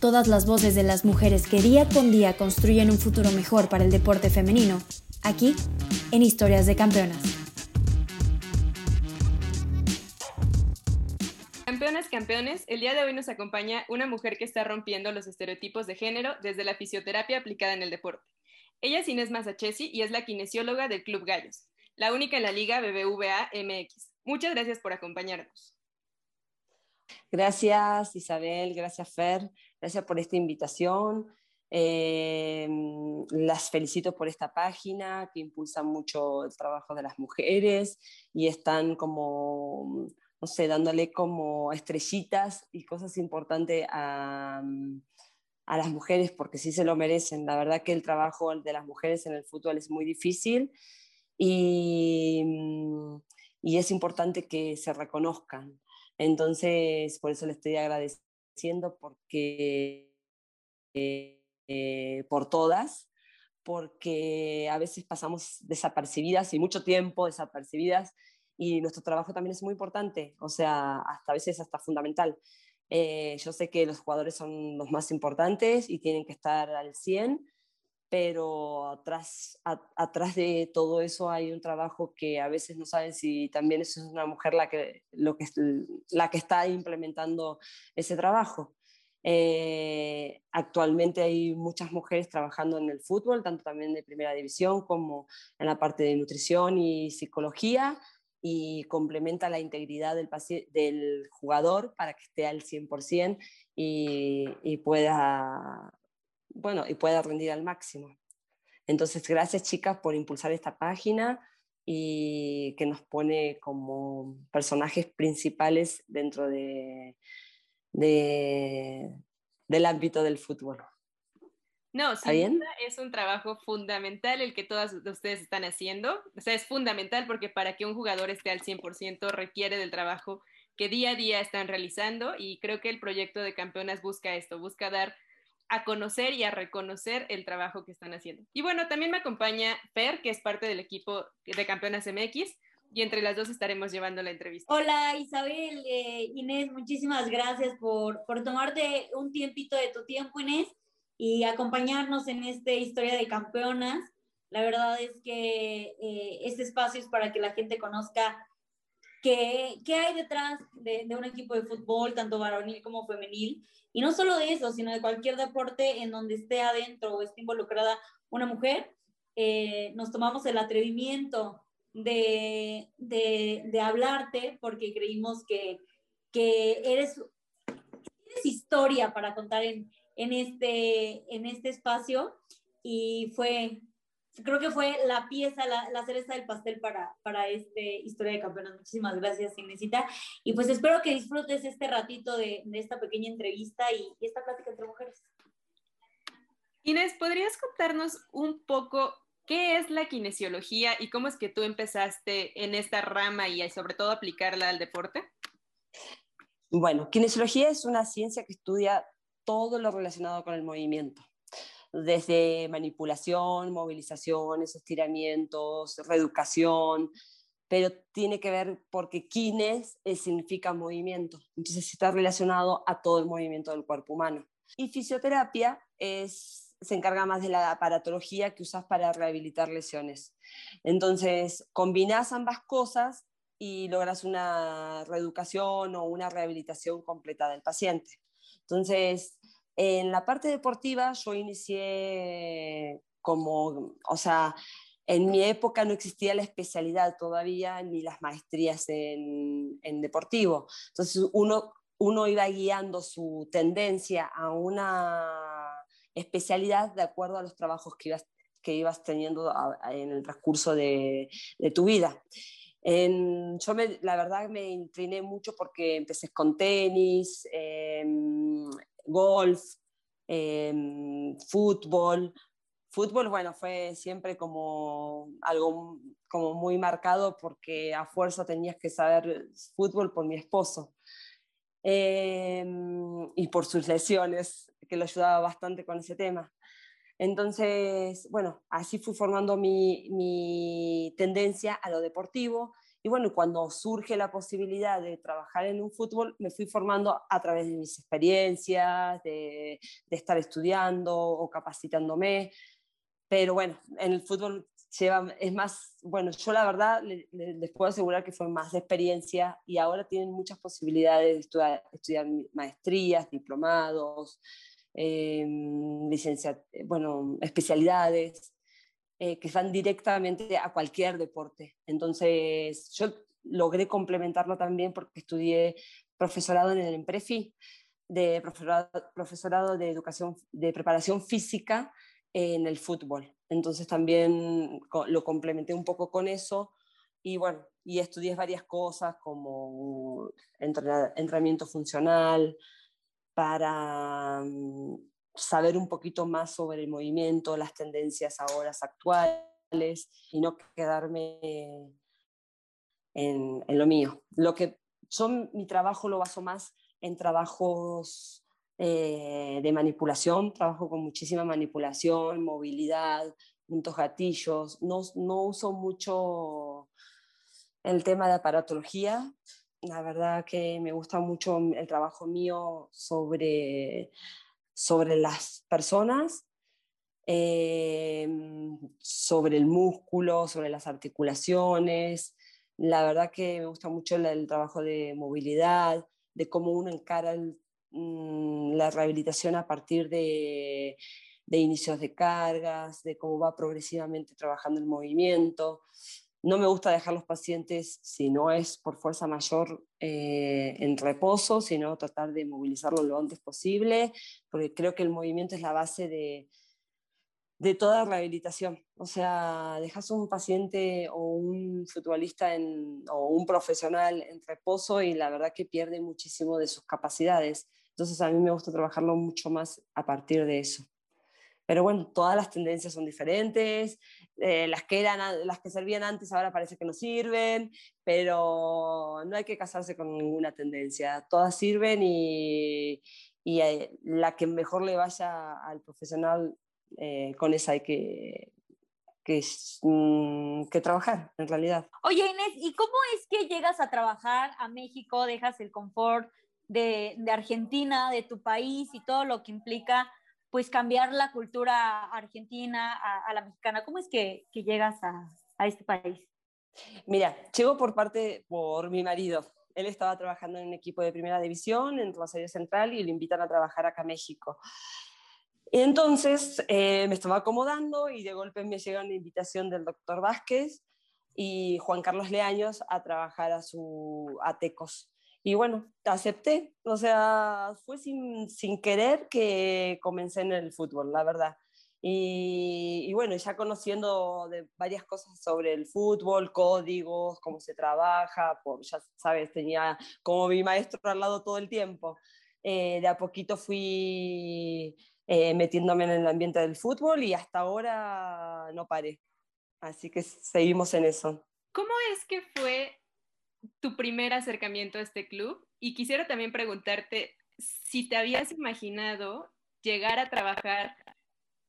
Todas las voces de las mujeres que día con día construyen un futuro mejor para el deporte femenino, aquí, en Historias de Campeonas. Campeonas, campeones, el día de hoy nos acompaña una mujer que está rompiendo los estereotipos de género desde la fisioterapia aplicada en el deporte. Ella es Inés Masachesi y es la kinesióloga del Club Gallos, la única en la Liga BBVA MX. Muchas gracias por acompañarnos. Gracias Isabel, gracias Fer, gracias por esta invitación. Eh, las felicito por esta página que impulsa mucho el trabajo de las mujeres y están como, no sé, dándole como estrellitas y cosas importantes a, a las mujeres porque sí se lo merecen. La verdad que el trabajo de las mujeres en el fútbol es muy difícil y, y es importante que se reconozcan. Entonces, por eso le estoy agradeciendo porque, eh, por todas, porque a veces pasamos desapercibidas y mucho tiempo desapercibidas y nuestro trabajo también es muy importante, o sea, hasta a veces hasta fundamental. Eh, yo sé que los jugadores son los más importantes y tienen que estar al 100, pero atrás, atrás de todo eso hay un trabajo que a veces no saben si también es una mujer la que, lo que, la que está implementando ese trabajo. Eh, actualmente hay muchas mujeres trabajando en el fútbol, tanto también de primera división como en la parte de nutrición y psicología, y complementa la integridad del, del jugador para que esté al 100% y, y, pueda, bueno, y pueda rendir al máximo. Entonces, gracias chicas por impulsar esta página y que nos pone como personajes principales dentro de, de del ámbito del fútbol. No, sin duda es un trabajo fundamental el que todas ustedes están haciendo. O sea, es fundamental porque para que un jugador esté al 100% requiere del trabajo que día a día están realizando y creo que el proyecto de campeonas busca esto, busca dar a conocer y a reconocer el trabajo que están haciendo. Y bueno, también me acompaña Fer, que es parte del equipo de Campeonas MX, y entre las dos estaremos llevando la entrevista. Hola Isabel, eh, Inés, muchísimas gracias por, por tomarte un tiempito de tu tiempo, Inés y acompañarnos en esta historia de campeonas. La verdad es que eh, este espacio es para que la gente conozca qué, qué hay detrás de, de, un equipo de fútbol, tanto varonil como femenil. Y no solo de eso, sino de cualquier deporte en donde esté adentro o esté involucrada una mujer. Eh, nos tomamos el atrevimiento de, de, de hablarte porque creímos que, que eres, tienes historia para contar en, en este, en este espacio y fue, creo que fue la pieza, la, la cereza del pastel para, para este Historia de Campeonas. Muchísimas gracias, Inesita. Y pues espero que disfrutes este ratito de, de esta pequeña entrevista y, y esta plática entre mujeres. Inés, ¿podrías contarnos un poco qué es la kinesiología y cómo es que tú empezaste en esta rama y sobre todo aplicarla al deporte? Bueno, kinesiología es una ciencia que estudia todo lo relacionado con el movimiento, desde manipulación, movilizaciones, estiramientos, reeducación, pero tiene que ver porque kines significa movimiento, entonces está relacionado a todo el movimiento del cuerpo humano. Y fisioterapia es, se encarga más de la aparatología que usas para rehabilitar lesiones. Entonces, combinas ambas cosas y logras una reeducación o una rehabilitación completa del paciente. Entonces, en la parte deportiva yo inicié como, o sea, en mi época no existía la especialidad todavía ni las maestrías en, en deportivo. Entonces uno, uno iba guiando su tendencia a una especialidad de acuerdo a los trabajos que ibas, que ibas teniendo en el transcurso de, de tu vida. En, yo me, la verdad me incliné mucho porque empecé con tenis, eh, golf, em, fútbol. Fútbol, bueno, fue siempre como algo como muy marcado porque a fuerza tenías que saber fútbol por mi esposo. Em, y por sus lesiones, que lo ayudaba bastante con ese tema. Entonces, bueno, así fui formando mi, mi tendencia a lo deportivo y bueno, cuando surge la posibilidad de trabajar en un fútbol, me fui formando a través de mis experiencias, de, de estar estudiando o capacitándome. Pero bueno, en el fútbol lleva, es más, bueno, yo la verdad les, puedo asegurar que fue más de experiencia y ahora tienen muchas posibilidades de estudiar, estudiar maestrías, diplomados, eh, bueno, especialidades. Eh, que van directamente a cualquier deporte. Entonces, yo logré complementarlo también porque estudié profesorado en el EMPREFI, de profesorado, profesorado de educación, de preparación física en el fútbol. Entonces también lo complementé un poco con eso y bueno, y estudié varias cosas como entrenamiento funcional para mm, saber un poquito más sobre el movimiento, las tendencias ahora actuales y no quedarme en, lo mío. Lo que son mi trabajo lo baso más en trabajos eh, de manipulación, trabajo con muchísima manipulación, movilidad, puntos gatillos, no, no uso mucho el tema de aparatología, la verdad que me gusta mucho el trabajo mío sobre sobre las personas, em, sobre el músculo, sobre las articulaciones. La verdad que me gusta mucho el, trabajo de movilidad, de cómo uno encara mm, la rehabilitación a partir de, de inicios de cargas, de cómo va progresivamente trabajando el movimiento. No me gusta dejar los pacientes, si no es por fuerza mayor, eh, en reposo, sino tratar de movilizarlo lo antes posible, porque creo que el movimiento es la base de, de toda rehabilitación. O sea, dejas un paciente o un futbolista o un profesional en reposo y la verdad que pierde muchísimo de sus capacidades. Entonces a mí me gusta trabajarlo mucho más a partir de eso. Pero bueno, todas las tendencias son diferentes, eh, las, que eran, las que servían antes ahora parece que no sirven, pero no hay que casarse con ninguna tendencia, todas sirven y, y eh, la que mejor le vaya al profesional, eh, con esa hay que, que, mm, que, trabajar, en realidad. Oye, Inés, ¿y cómo es que llegas a trabajar a México, dejas el confort de, de Argentina, de tu país y todo lo que implica pues cambiar la cultura argentina a, la mexicana. ¿Cómo es que, llegas a, este país? Mira, llego por parte, por mi marido. Él estaba trabajando en un equipo de primera división en Rosario Central y lo invitan a trabajar acá a México. Entonces eh, me estaba acomodando y de golpe me llega una invitación del doctor Vázquez y Juan Carlos Leaños a trabajar a su a Tecos. Y bueno, acepté, o sea, fue sin, sin querer que comencé en el fútbol, la verdad. Y, bueno, ya conociendo de varias cosas sobre el fútbol, códigos, cómo se trabaja, por, ya sabes, tenía como mi maestro al lado todo el tiempo. Eh, de a poquito fui eh, metiéndome en el ambiente del fútbol y hasta ahora no paré. Así que seguimos en eso. ¿Cómo es que fue tu primer acercamiento a este club y quisiera también preguntarte si te habías imaginado llegar a trabajar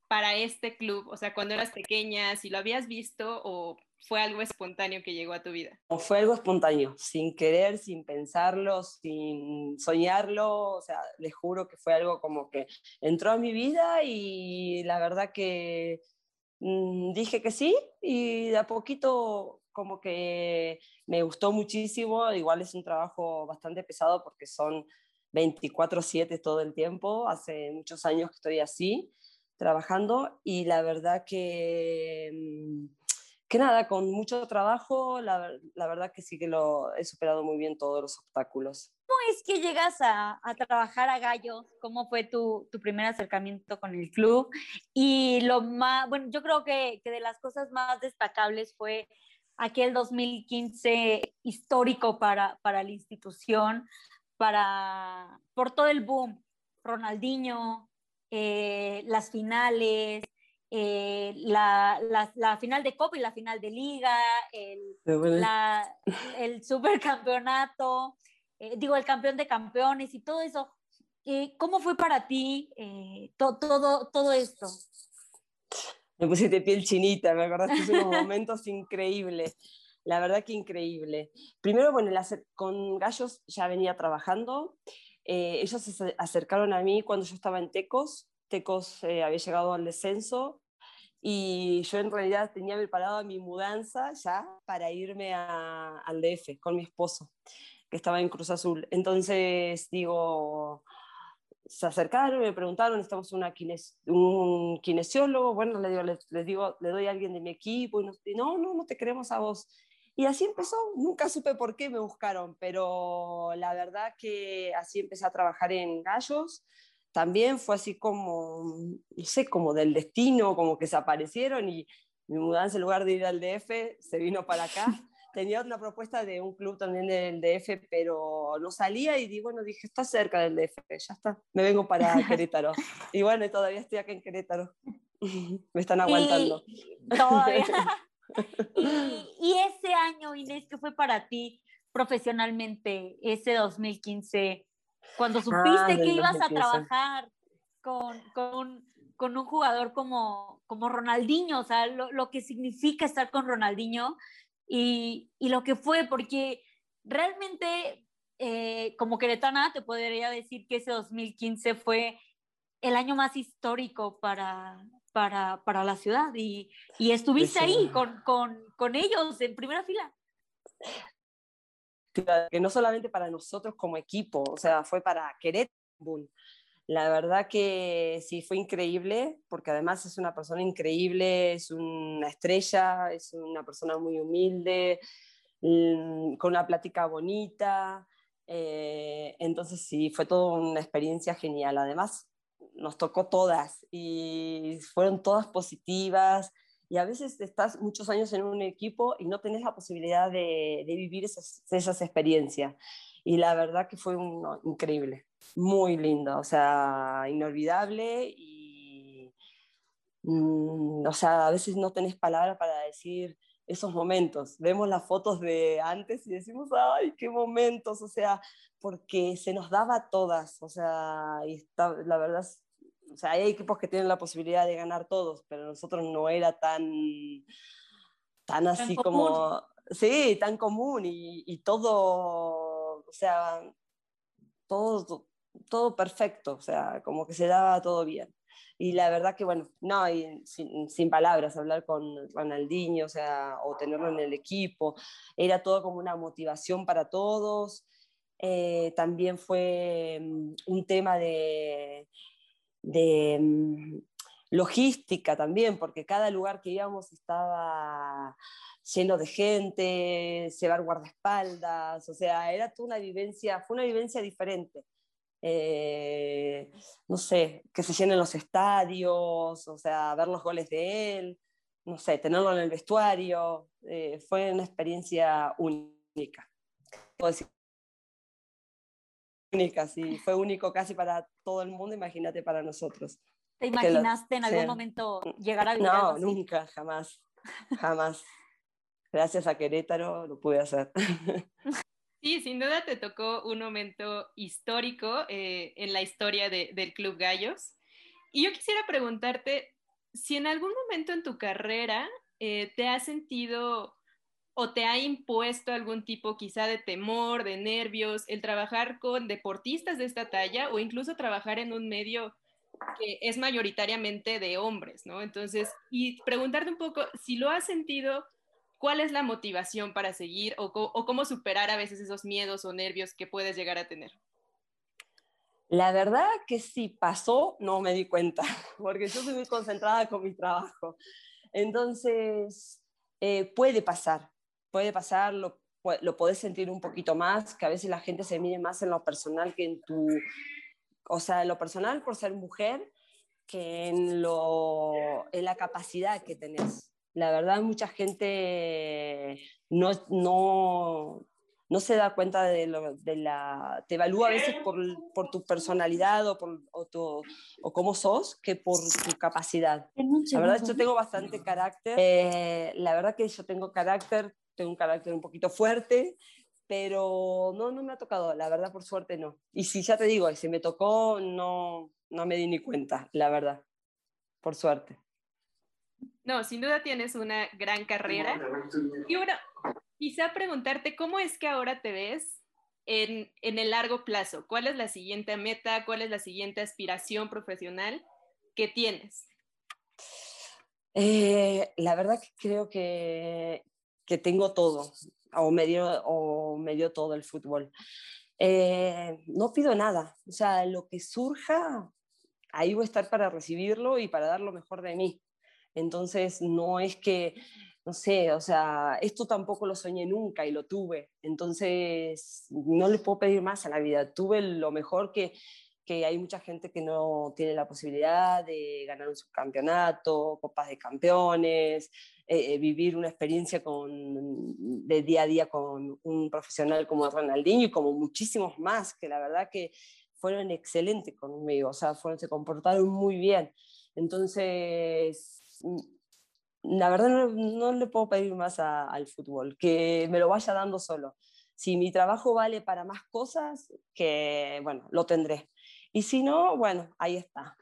para este club, o sea, cuando eras pequeña, si lo habías visto o fue algo espontáneo que llegó a tu vida? Fue algo espontáneo, sin querer, sin pensarlo, sin soñarlo, o sea, les juro que fue algo como que entró a mi vida y la verdad que mm, dije que sí y de a poquito como que me gustó muchísimo, igual es un trabajo bastante pesado porque son 24/7 todo el tiempo, hace muchos años que estoy así trabajando y la verdad que, mm, que nada, con mucho trabajo, la, la, verdad que sí que lo he superado muy bien todos los obstáculos. ¿Cómo es que llegas a, a trabajar a Gallos? ¿Cómo fue tu, tu, primer acercamiento con el club? Y lo más, bueno, yo creo que, que de las cosas más destacables fue aquel 2015 histórico para, para la institución, para, por todo el boom. Ronaldinho, eh, las finales, eh, la, final de Copa y la final de Liga, el, el supercampeonato, eh, digo, el campeón de campeones y todo eso. ¿Cómo fue para ti todo, todo esto? Me pusiste piel chinita, me acordaste de unos momentos increíbles la verdad que increíble. Primero, bueno, con Gallos ya venía trabajando, eh, ellos se acercaron a mí cuando yo estaba en Tecos, Tecos eh, había llegado al descenso y yo en realidad tenía preparado mi mudanza ya para irme al DF con mi esposo, que estaba en Cruz Azul. Entonces digo, se acercaron, me preguntaron, estamos una un kinesiólogo, bueno, le digo, digo, le doy a alguien de mi equipo, y no, no, no te queremos a vos. Y así empezó, nunca supe por qué me buscaron, pero la verdad que así empecé a trabajar en Gallos. También fue así como, no sé, como del destino, como que se aparecieron y mi mudanza en lugar de ir al DF se vino para acá. Tenía una propuesta de un club también del DF, pero no salía y bueno, dije, está cerca del DF, ya está, me vengo para Querétaro. Y bueno, todavía estoy acá en Querétaro. me están aguantando. todavía. y, ese año, Inés, ¿qué fue para ti profesionalmente, ese 2015, cuando ah, supiste que ibas a trabajar con, con, con, un jugador como, como Ronaldinho, o sea, lo, lo que significa estar con Ronaldinho y, y lo que fue, porque realmente eh, como queretana te podría decir que ese 2015 fue el año más histórico para, para, para la ciudad y, y estuviste ahí con, con, con, ellos en primera fila. Que no solamente para nosotros como equipo, o sea, fue para Querétaro. La verdad que sí fue increíble, porque además es una persona increíble, es una estrella, es una persona muy humilde, mm, con una plática bonita. Eh, entonces sí, fue toda una experiencia genial. Además, nos tocó todas y fueron todas positivas. Y a veces estás muchos años en un equipo y no tenés la posibilidad de, vivir esas, esas, experiencias. Y la verdad que fue increíble, muy lindo, o sea, inolvidable y, mm, o sea, a veces no tenés palabras para decir esos momentos. Vemos las fotos de antes y decimos, ay, qué momentos, o sea, porque se nos daba todas, o sea, y está, la verdad, o sea, hay equipos que tienen la posibilidad de ganar todos, pero nosotros no era tan, tan así como, sí, tan común y, y, todo, o sea, todo, todo perfecto, o sea, como que se daba todo bien. Y la verdad que, bueno, no, sin, sin, palabras, hablar con Ronaldinho, o sea, o tenerlo en el equipo, era todo como una motivación para todos. Eh, también fue mm, un tema de, de mm, logística también, porque cada lugar que íbamos estaba lleno de gente, llevar guardaespaldas, o sea, era toda una vivencia, fue una vivencia diferente. Eh, no sé, que se llenen los estadios, o sea, ver los goles de él, no sé, tenerlo en el vestuario, eh, fue una experiencia única. Puedo decir única, sí, fue único casi para todo el mundo, imagínate para nosotros. ¿Te imaginaste en algún momento llegar a vivir No, nunca, jamás, jamás. Gracias a Querétaro lo pude hacer. Sí, sin duda te tocó un momento histórico eh, en la historia del Club Gallos. Y yo quisiera preguntarte si en algún momento en tu carrera eh, te has sentido o te ha impuesto algún tipo quizá de temor, de nervios, el trabajar con deportistas de esta talla o incluso trabajar en un medio que es mayoritariamente de hombres, ¿no? Entonces, y preguntarte un poco si lo has sentido ¿cuál es la motivación para seguir o, cómo superar a veces esos miedos o nervios que puedes llegar a tener? La verdad que si pasó, no me di cuenta, porque yo soy muy concentrada con mi trabajo. Entonces, eh, puede pasar, puede pasar, lo, lo podés sentir un poquito más, que a veces la gente se mide más en lo personal que en tu, o sea, en lo personal por ser mujer, que en, lo, en la capacidad que tenés la verdad mucha gente no, no, no se da cuenta de, lo, de la... Te evalúa a veces por, por tu personalidad o, por, o, tu, o cómo sos que por tu capacidad. La verdad, yo tengo bastante carácter. Eh, la verdad que yo tengo carácter, tengo un carácter un poquito fuerte, pero no, no me ha tocado, la verdad, por suerte no. Y si ya te digo, si me tocó, no, no me di ni cuenta, la verdad, por suerte. No, sin duda tienes una gran carrera. Y ahora, quizá preguntarte, ¿cómo es que ahora te ves en, en, el largo plazo? ¿Cuál es la siguiente meta? ¿Cuál es la siguiente aspiración profesional que tienes? Eh, la verdad que creo que, que tengo todo, o medio, o medio todo el fútbol. Eh, no pido nada, o sea, lo que surja, ahí voy a estar para recibirlo y para dar lo mejor de mí. Entonces, no es que no sé, o sea, esto tampoco lo soñé nunca y lo tuve. Entonces, no le puedo pedir más a la vida. Tuve lo mejor que, que hay mucha gente que no tiene la posibilidad de ganar un subcampeonato, copas de campeones, eh, eh, vivir una experiencia con, de día a día con un profesional como Ronaldinho y como muchísimos más, que la verdad que fueron excelentes conmigo, o sea, fueron, se comportaron muy bien. Entonces, la verdad no, le puedo pedir más al fútbol, que me lo vaya dando solo. Si mi trabajo vale para más cosas, que bueno, lo tendré. Y si no, bueno, ahí está.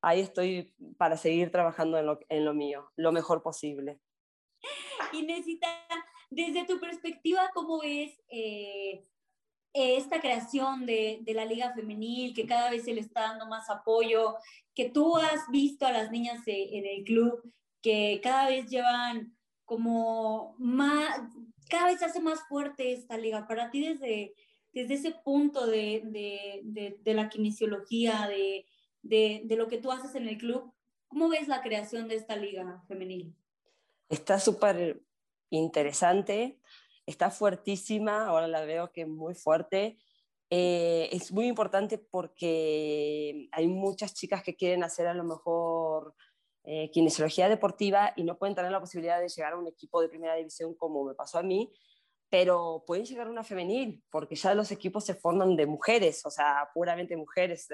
Ahí estoy para seguir trabajando en lo, en lo mío, lo mejor posible. Inesita, desde tu perspectiva, ¿cómo ves eh, esta creación de, de, la Liga Femenil, que cada vez se le está dando más apoyo, que tú has visto a las niñas en el club que cada vez llevan como más, cada vez se hace más fuerte esta liga. Para ti desde, desde ese punto de, de, de, la kinesiología, de, de, lo que tú haces en el club, ¿cómo ves la creación de esta liga femenil? Está súper interesante, está fuertísima, ahora la veo que es muy fuerte. Eh, es muy importante porque hay muchas chicas que quieren hacer a lo mejor eh, kinesiología deportiva y no pueden tener la posibilidad de llegar a un equipo de primera división como me pasó a mí, pero pueden llegar a una femenil, porque ya los equipos se forman de mujeres, o sea, puramente mujeres,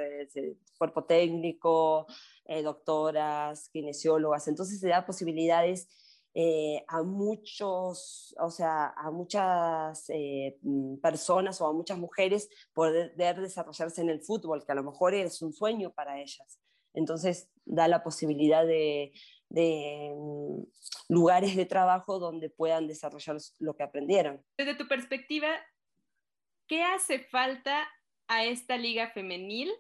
cuerpo técnico, eh, doctoras, kinesiólogas, entonces se da posibilidades eh, a muchos, o sea, a muchas eh, mm, personas o a muchas mujeres poder desarrollarse en el fútbol, que a lo mejor es un sueño para ellas. Entonces da la posibilidad de, mm, lugares de trabajo donde puedan desarrollar lo que aprendieron. Desde tu perspectiva, ¿qué hace falta a esta liga femenil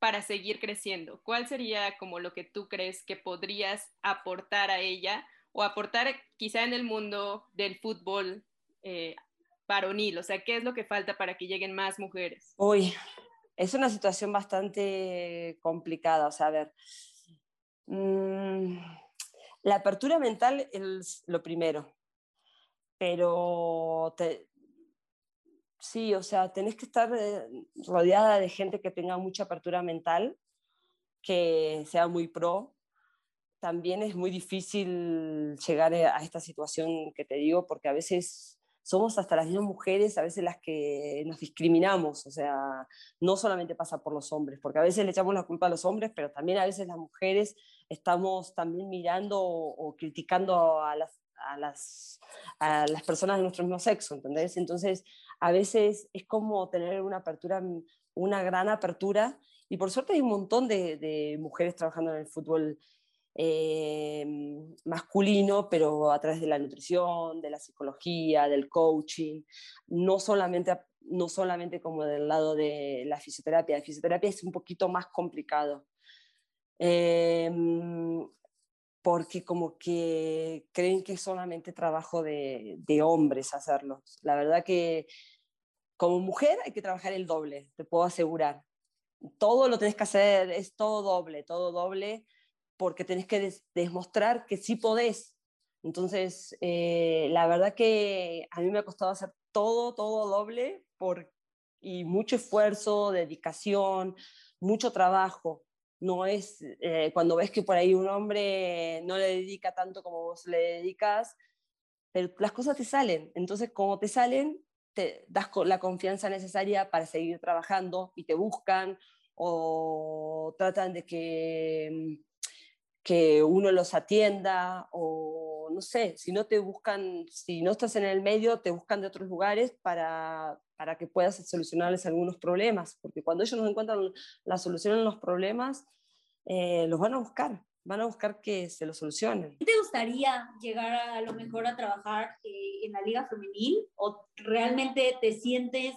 para seguir creciendo? ¿Cuál sería como lo que tú crees que podrías aportar a ella o aportar quizá en el mundo del fútbol eh, varonil? O sea, ¿qué es lo que falta para que lleguen más mujeres? Uy, es una situación bastante complicada. O sea, a ver, mm, la apertura mental es lo primero, pero sí, o sea, tenés que estar eh, rodeada de gente que tenga mucha apertura mental, que sea muy pro. También es muy difícil llegar a esta situación que te digo, porque a veces somos hasta las mismas mujeres a veces las que nos discriminamos, o sea, no solamente pasa por los hombres, porque a veces le echamos la culpa a los hombres, pero también a veces las mujeres estamos también mirando o, criticando a las, a, las, a las personas de nuestro mismo sexo, ¿entendés? Entonces, a veces es como tener una apertura, una gran apertura, y por suerte hay un montón de, de mujeres trabajando en el fútbol eh, masculino, pero a través de la nutrición, de la psicología, del coaching, no solamente, no solamente como del lado de la fisioterapia. La fisioterapia es un poquito más complicado. Eh, porque como que creen que es solamente trabajo de, de hombres hacerlo. La verdad que como mujer hay que trabajar el doble, te puedo asegurar. Todo lo tenés que hacer, es todo doble, todo doble porque tenés que demostrar que sí podés. Entonces, eh, la verdad que a mí me ha costado hacer todo, todo doble por, y mucho esfuerzo, dedicación, mucho trabajo. No es eh, cuando ves que por ahí un hombre no le dedica tanto como vos le dedicas, pero las cosas te salen. Entonces, como te salen, te das la confianza necesaria para seguir trabajando y te buscan o tratan de que, que uno los atienda o no sé, si no te buscan, si no estás en el medio, te buscan de otros lugares para, para que puedas solucionarles algunos problemas, porque cuando ellos no encuentran la solución a los problemas, eh, los van a buscar, van a buscar que se lo solucionen. ¿Te gustaría llegar a, lo mejor a trabajar eh, en la liga femenil o realmente te sientes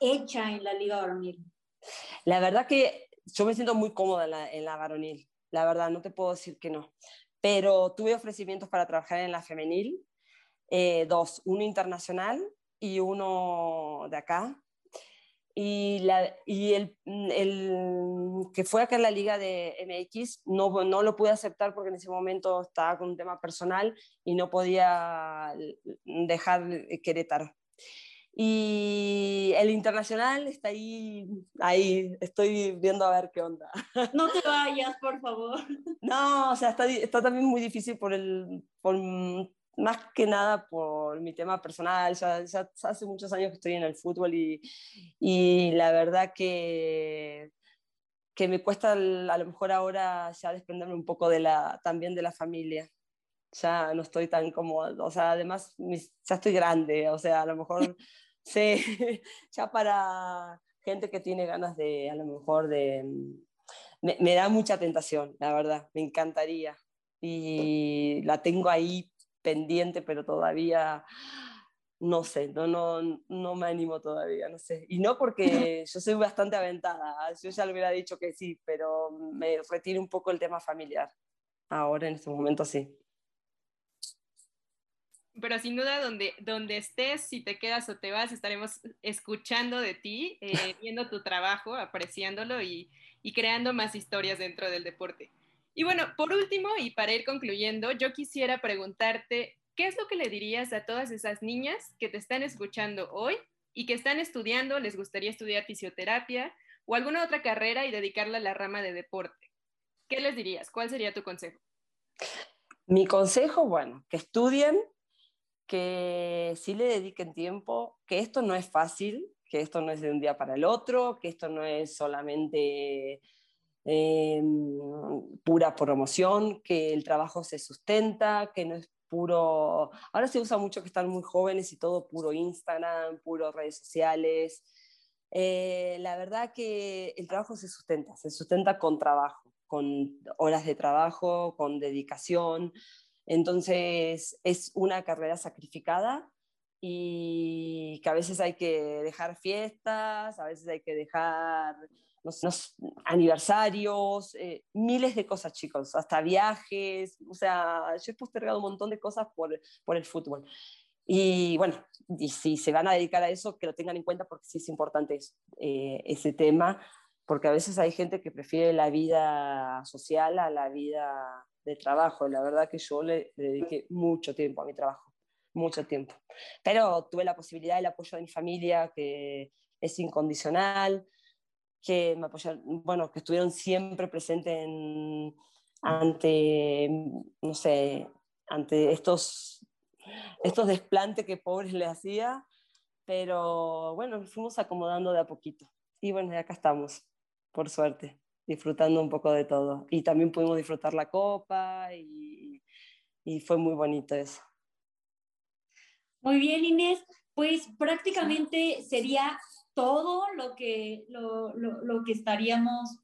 hecha en la liga varonil? La verdad que yo me siento muy cómoda en la, en la varonil, la verdad, no te puedo decir que no. Pero tuve ofrecimientos para trabajar en la femenil, eh, dos, uno internacional y uno de acá. Y, la, y el, el, que fue acá en la liga de MX no, no lo pude aceptar porque en ese momento estaba con un tema personal y no podía dejar Querétaro. Y el internacional está ahí, ahí, estoy viendo a ver qué onda. No te vayas, por favor. No, o sea, está, está también muy difícil por el, por, más que nada por mi tema personal. Ya, ya, hace muchos años que estoy en el fútbol y, y la verdad que, que me cuesta a lo mejor ahora ya desprenderme un poco de la, también de la familia ya no estoy tan cómoda, o sea, además ya estoy grande, o sea, a lo mejor Sí, ya para gente que tiene ganas de, a lo mejor, de... Me, me, da mucha tentación, la verdad, me encantaría. Y la tengo ahí pendiente, pero todavía no sé, no, no, no me animo todavía, no sé. Y no porque yo soy bastante aventada, yo ya le hubiera dicho que sí, pero me retiro un poco el tema familiar. Ahora, en este momento, sí pero sin duda donde, donde estés, si te quedas o te vas, estaremos escuchando de ti, eh, viendo tu trabajo, apreciándolo y, y, creando más historias dentro del deporte. Y bueno, por último, y para ir concluyendo, yo quisiera preguntarte, ¿qué es lo que le dirías a todas esas niñas que te están escuchando hoy y que están estudiando, les gustaría estudiar fisioterapia o alguna otra carrera y dedicarla a la rama de deporte? ¿Qué les dirías? ¿Cuál sería tu consejo? Mi consejo, bueno, que estudien, que sí le dediquen tiempo, que esto no es fácil, que esto no es de un día para el otro, que esto no es solamente eh, pura promoción, que el trabajo se sustenta, que no es puro... Ahora se usa mucho que están muy jóvenes y todo puro Instagram, puro redes sociales. Eh, la verdad que el trabajo se sustenta, se sustenta con trabajo, con horas de trabajo, con dedicación. Entonces es una carrera sacrificada y que a veces hay que dejar fiestas, a veces hay que dejar los, aniversarios, eh, miles de cosas, chicos, hasta viajes. O sea, yo he postergado un montón de cosas por, por el fútbol. Y bueno, y si se van a dedicar a eso, que lo tengan en cuenta porque sí es importante eh, ese tema, porque a veces hay gente que prefiere la vida social a la vida de trabajo. La verdad que yo le, dediqué mucho tiempo a mi trabajo, mucho tiempo. Pero tuve la posibilidad del apoyo de mi familia, que es incondicional, que me apoyaron, bueno, que estuvieron siempre presentes en, ante, no sé, ante estos, estos desplantes que pobres le hacía, pero bueno, nos fuimos acomodando de a poquito. Y bueno, acá estamos, por suerte disfrutando un poco de todo. Y también pudimos disfrutar la copa y, y fue muy bonito eso. Muy bien, Inés. Pues prácticamente sería todo lo que, lo, lo, lo que estaríamos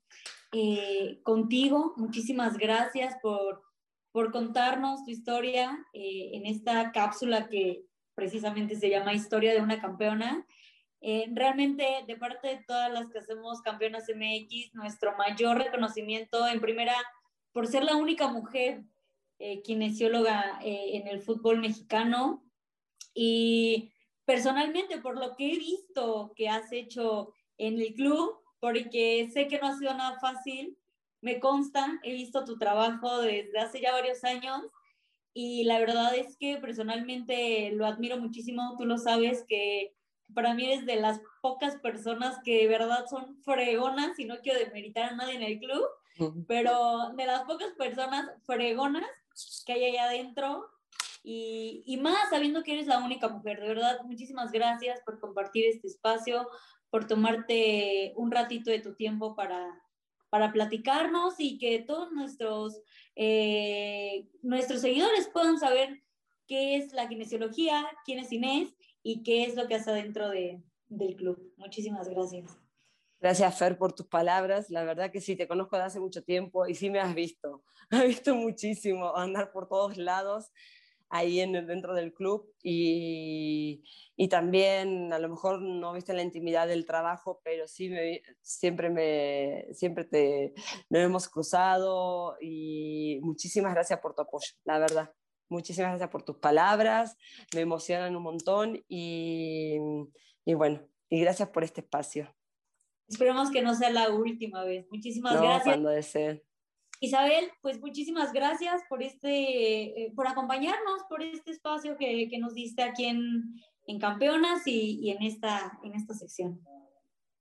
eh, contigo. Muchísimas gracias por, por contarnos tu historia eh, en esta cápsula que precisamente se llama Historia de una campeona. Eh, realmente, de parte de todas las que hacemos Campeonas MX, nuestro mayor reconocimiento en primera por ser la única mujer eh, kinesióloga eh, en el fútbol mexicano. Y personalmente por lo que he visto que has hecho en el club, porque sé que no ha sido nada fácil, me consta, he visto tu trabajo desde hace ya varios años y la verdad es que personalmente lo admiro muchísimo, tú lo sabes que para mí eres de las pocas personas que de verdad son fregonas, y no quiero demeritar a nadie en el club, pero de las pocas personas fregonas que hay allá adentro y, y, más sabiendo que eres la única mujer. De verdad, muchísimas gracias por compartir este espacio, por tomarte un ratito de tu tiempo para, para platicarnos y que todos nuestros, eh, nuestros seguidores puedan saber qué es la kinesiología, quién es Inés y qué es lo que hace dentro de, del club. Muchísimas gracias. Gracias, Fer, por tus palabras. La verdad que sí, te conozco de hace mucho tiempo y sí me has visto. Me visto muchísimo andar por todos lados ahí en, dentro del club y, y, también a lo mejor no viste la intimidad del trabajo, pero sí me, siempre, me, siempre te, nos hemos cruzado y muchísimas gracias por tu apoyo, la verdad. Muchísimas gracias por tus palabras, me emocionan un montón y, y bueno, y gracias por este espacio. Esperemos que no sea la última vez. Muchísimas gracias. Cuando desee. Isabel, pues muchísimas gracias por, este, eh, por acompañarnos, por este espacio que, que nos diste aquí en, en Campeonas y, y, en, esta, en esta sección.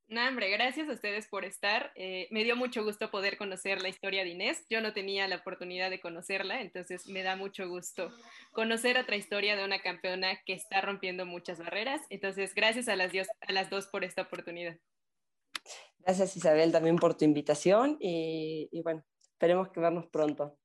No, hombre, gracias a ustedes por estar. Eh, me dio mucho gusto poder conocer la historia de Inés. Yo no tenía la oportunidad de conocerla, entonces me da mucho gusto conocer otra historia de una campeona que está rompiendo muchas barreras. Entonces, gracias a las, dios, a las dos por esta oportunidad. Gracias Isabel también por tu invitación y, bueno, esperemos que vernos pronto.